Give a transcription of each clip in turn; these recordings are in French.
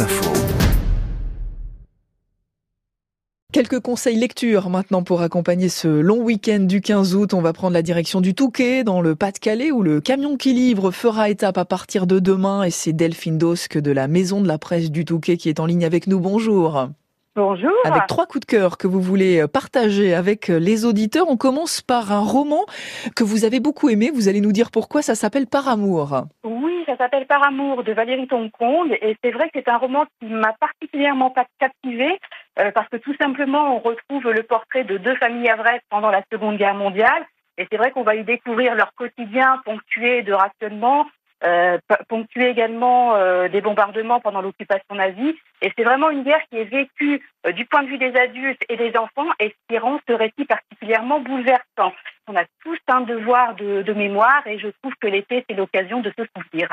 Info. Quelques conseils lecture maintenant pour accompagner ce long week-end du 15 août. On va prendre la direction du Touquet dans le Pas-de-Calais où le camion qui livre fera étape à partir de demain et c'est Delphine Dosque de la Maison de la Presse du Touquet qui est en ligne avec nous. Bonjour. Bonjour. Avec trois coups de cœur que vous voulez partager avec les auditeurs. On commence par un roman que vous avez beaucoup aimé. Vous allez nous dire pourquoi ça s'appelle Par amour. Oui, ça s'appelle Par amour de Valérie Tonconde et c'est vrai que c'est un roman qui m'a particulièrement captivée euh, parce que tout simplement, on retrouve le portrait de deux familles havresses pendant la Seconde Guerre mondiale. Et c'est vrai qu'on va y découvrir leur quotidien ponctué de rationnement, euh, ponctué également euh, des bombardements pendant l'occupation nazie. Et c'est vraiment une guerre qui est vécue du point de vue des adultes et des enfants et qui rend ce récit particulièrement bouleversant. On a tous un devoir de, de mémoire et je trouve que l'été, c'est l'occasion de se souvenir.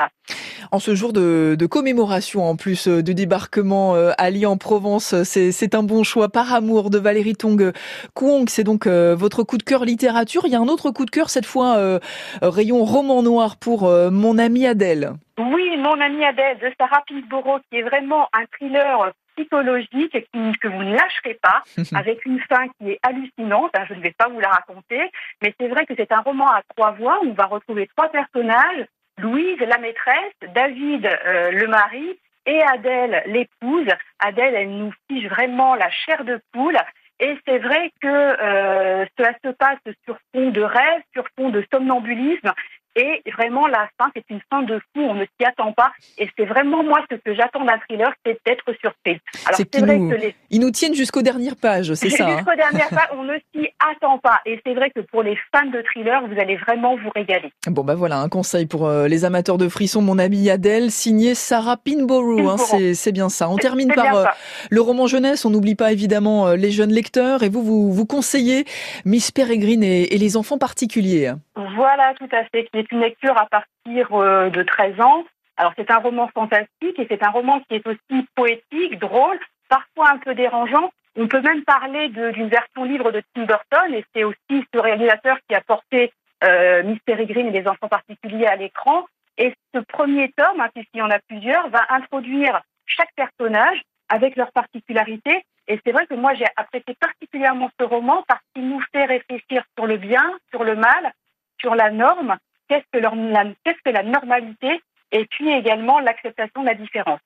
En ce jour de, de commémoration, en plus euh, du débarquement euh, à Lyon en Provence, c'est un bon choix. Par amour de Valérie Tong Kouong, c'est donc votre coup de cœur littérature. Il y a un autre coup de cœur, cette fois rayon roman noir pour mon amie Adèle. Oui, mon amie Adèle de Sarah Pinsborough, qui est vraiment un thriller psychologique que vous ne lâcherez pas, avec une fin qui est hallucinante. Je ne vais pas vous la raconter, mais c'est vrai que c'est un roman à trois voix où on va retrouver trois personnages Louise, la maîtresse, David, euh, le mari, et Adèle, l'épouse. Adèle, elle nous fige vraiment la chair de poule. Et c'est vrai que euh, cela se passe sur fond de rêve, sur fond de somnambulisme. Et vraiment, la fin, c'est une fin de fou, on ne s'y attend pas. Et c'est vraiment moi ce que j'attends d'un thriller, c'est d'être surpris. Alors c'est vrai nous... que les... ils nous tiennent jusqu'aux dernières pages, c'est ça. Hein. Jusqu'aux dernières pages, on ne s'y attend pas. Et c'est vrai que pour les fans de thriller, vous allez vraiment vous régaler. Bon ben voilà, un conseil pour euh, les amateurs de frissons, mon ami Adèle, signé Sarah Pinborough. Hein, c'est bien ça. On termine par euh, le roman jeunesse. On n'oublie pas évidemment euh, les jeunes lecteurs. Et vous, vous, vous conseillez Miss Peregrine et, et les enfants particuliers. Voilà, tout à fait, qui est une lecture à partir euh, de 13 ans. Alors c'est un roman fantastique et c'est un roman qui est aussi poétique, drôle, parfois un peu dérangeant. On peut même parler d'une version livre de Tim Burton et c'est aussi ce réalisateur qui a porté euh, Miss Peregrine et les enfants particuliers à l'écran. Et ce premier tome, hein, puisqu'il y en a plusieurs, va introduire chaque personnage avec leurs particularités. Et c'est vrai que moi j'ai apprécié particulièrement ce roman parce qu'il nous fait réfléchir sur le bien, sur le mal, sur la norme, qu'est-ce que, la, qu'est-ce que la normalité, et puis également l'acceptation de la différence.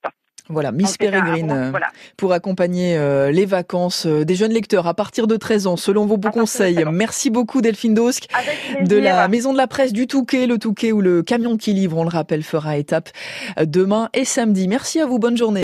Voilà, Miss Peregrine, pour accompagner euh, les vacances euh, des jeunes lecteurs à partir de 13 ans, selon vos beaux conseils. Merci beaucoup Delphine Dosque de la Maison de la Presse du Touquet, le Touquet où le camion qui livre, on le rappelle, fera étape euh, demain et samedi. Merci à vous, bonne journée.